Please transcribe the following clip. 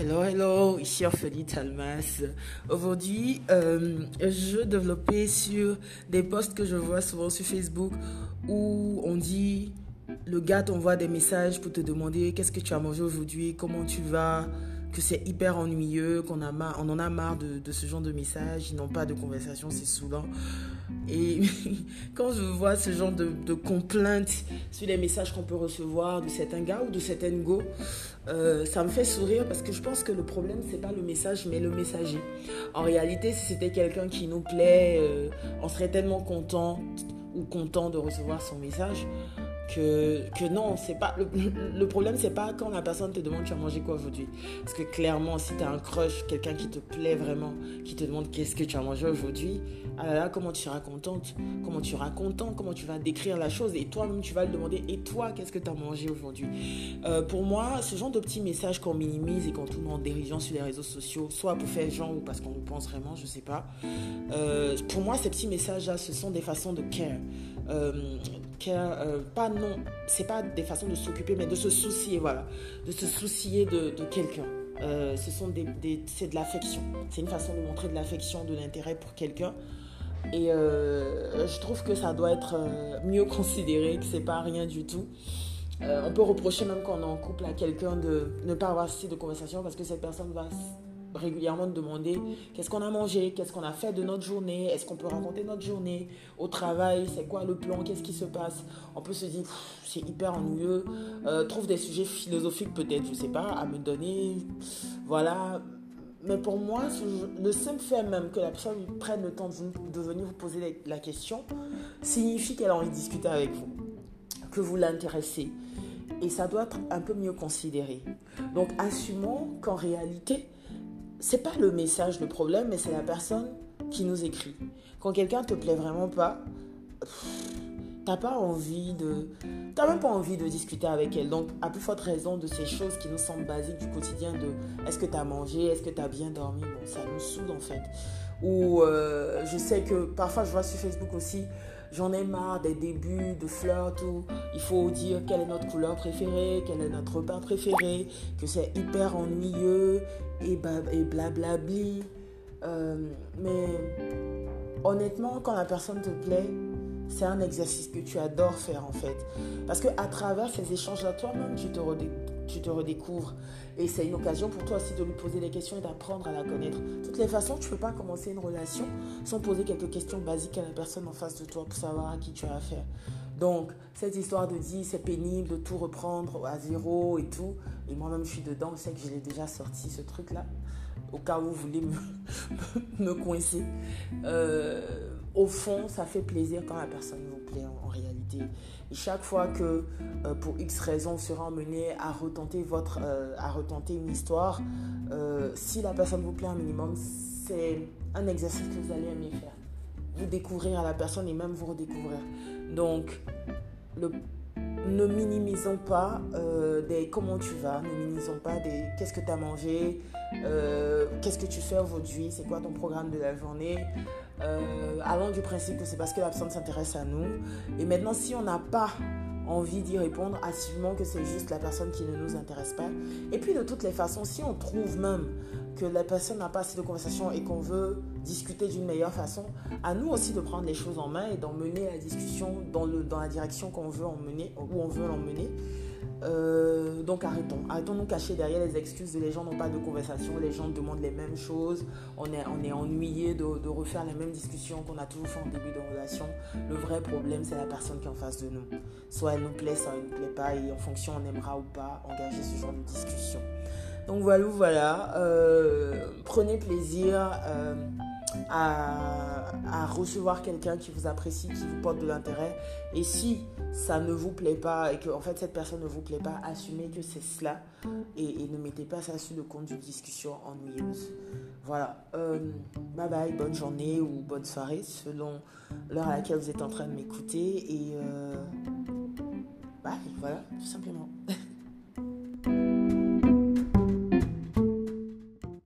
Hello, hello, ici Ophélie Talmas. Aujourd'hui, euh, je développais sur des posts que je vois souvent sur Facebook où on dit le gars t'envoie des messages pour te demander qu'est-ce que tu as mangé aujourd'hui, comment tu vas, que c'est hyper ennuyeux, qu'on en a marre de, ce genre de messages, ils n'ont pas de conversation, c'est saoulant. Et quand je vois ce genre de, de complaintes sur les messages qu'on peut recevoir de certains gars ou de certaines go, euh, ça me fait sourire parce que je pense que le problème, c'est pas le message, mais le messager. En réalité, si c'était quelqu'un qui nous plaît, euh, on serait tellement content ou content de recevoir son message que, que non, c'est pas le, le problème c'est pas quand la personne te demande tu as mangé quoi aujourd'hui? Parce que clairement si tu as un crush, quelqu'un qui te plaît vraiment, qui te demande qu'est-ce que tu as mangé aujourd'hui, ah là là comment tu seras contente, comment tu seras content, comment tu vas décrire la chose? Et toi-même tu vas le demander et toi qu'est-ce que tu as mangé aujourd'hui? Euh, pour moi, ce genre de petits messages qu'on minimise et qu'on tourne en dérision sur les réseaux sociaux, soit pour faire genre ou parce qu'on le pense vraiment, je sais pas. Euh, pour moi, ces petits messages là, ce sont des façons de care. Euh, euh, pas non, c'est pas des façons de s'occuper, mais de se soucier, voilà, de se soucier de, quelqu'un. Euh, ce sont des, c'est de l'affection. C'est une façon de montrer de l'affection, de l'intérêt pour quelqu'un. Et euh, je trouve que ça doit être mieux considéré, que c'est pas rien du tout. on peut reprocher même quand on est en couple à quelqu'un de ne pas avoir assez de conversation parce que cette personne va régulièrement de demander qu'est-ce qu'on a mangé, qu'est-ce qu'on a fait de notre journée, est-ce qu'on peut raconter notre journée au travail, c'est quoi le plan, qu'est-ce qui se passe. On peut se dire c'est hyper ennuyeux, euh, trouve des sujets philosophiques peut-être, je sais pas, à me donner, voilà. Mais pour moi, le simple fait même que la personne prenne le temps de venir vous poser la question signifie qu'elle a envie de discuter avec vous, que vous l'intéressez. Et ça doit être un peu mieux considéré. Donc assumons qu'en réalité, c'est pas le message le problème, mais c'est la personne qui nous écrit. Quand quelqu'un te plaît vraiment pas, t'as pas envie de, t'as même pas envie de discuter avec elle. Donc, à plus forte raison de ces choses qui nous semblent basiques du quotidien, de est-ce que tu as mangé, est-ce que tu as bien dormi, bon, ça nous saoule en fait. Ou euh, je sais que parfois je vois sur Facebook aussi, j'en ai marre des débuts de flirt où il faut dire quelle est notre couleur préférée, quel est notre repas préféré, que c'est hyper ennuyeux et, blablabli. Euh, mais honnêtement, quand la personne te plaît, c'est un exercice que tu adores faire en fait. Parce que à travers ces échanges-là, toi-même, tu te, redécouvres. Et c'est une occasion pour toi aussi de lui poser des questions et d'apprendre à la connaître. De toutes les façons, tu ne peux pas commencer une relation sans poser quelques questions basiques à la personne en face de toi pour savoir à qui tu as affaire. Donc, cette histoire de dire c'est pénible de tout reprendre à zéro et tout, et moi-même je suis dedans, je sais que je l'ai déjà sorti ce truc-là, au cas où vous voulez me, coincer. Euh, au fond, ça fait plaisir quand la personne vous plaît en, réalité. Et chaque fois que, euh, pour X raison, vous serez emmené à retenter, votre, euh, à retenter une histoire, si la personne vous plaît un minimum, c'est un exercice que vous allez aimer faire. Vous découvrir à la personne et même vous redécouvrir. Donc, le, ne minimisons pas des comment tu vas, ne minimisons pas des qu'est-ce que tu as mangé, qu'est-ce que tu fais aujourd'hui, c'est quoi ton programme de la journée? Euh, allons du principe que c'est parce que la personne s'intéresse à nous. Et maintenant, si on n'a pas envie d'y répondre, assumons que c'est juste la personne qui ne nous intéresse pas. Et puis de toutes les façons, si on trouve même que la personne n'a pas assez de conversation et qu'on veut discuter d'une meilleure façon, à nous aussi de prendre les choses en main et d'emmener la discussion dans, le, dans la direction qu'on veut emmener, où on veut l'emmener. Euh, donc arrêtons. Arrêtons de nous cacher derrière les excuses de les gens n'ont pas de conversation, les gens demandent les mêmes choses, on est, on est ennuyé de, refaire les mêmes discussions qu'on a toujours fait en début de relation. Le vrai problème, c'est la personne qui est en face de nous. Soit elle nous plaît, soit elle ne nous plaît pas, et en fonction, on aimera ou pas engager ce genre de discussion. Donc voilà, voilà. Euh, prenez plaisir. Euh, à, recevoir quelqu'un qui vous apprécie, qui vous porte de l'intérêt. Et si ça ne vous plaît pas et que en fait cette personne ne vous plaît pas, assumez que c'est cela et, ne mettez pas ça sur le compte d'une discussion ennuyeuse. Voilà. Euh, bye bye, bonne journée ou bonne soirée selon l'heure à laquelle vous êtes en train de m'écouter. Et euh, bye, voilà, tout simplement.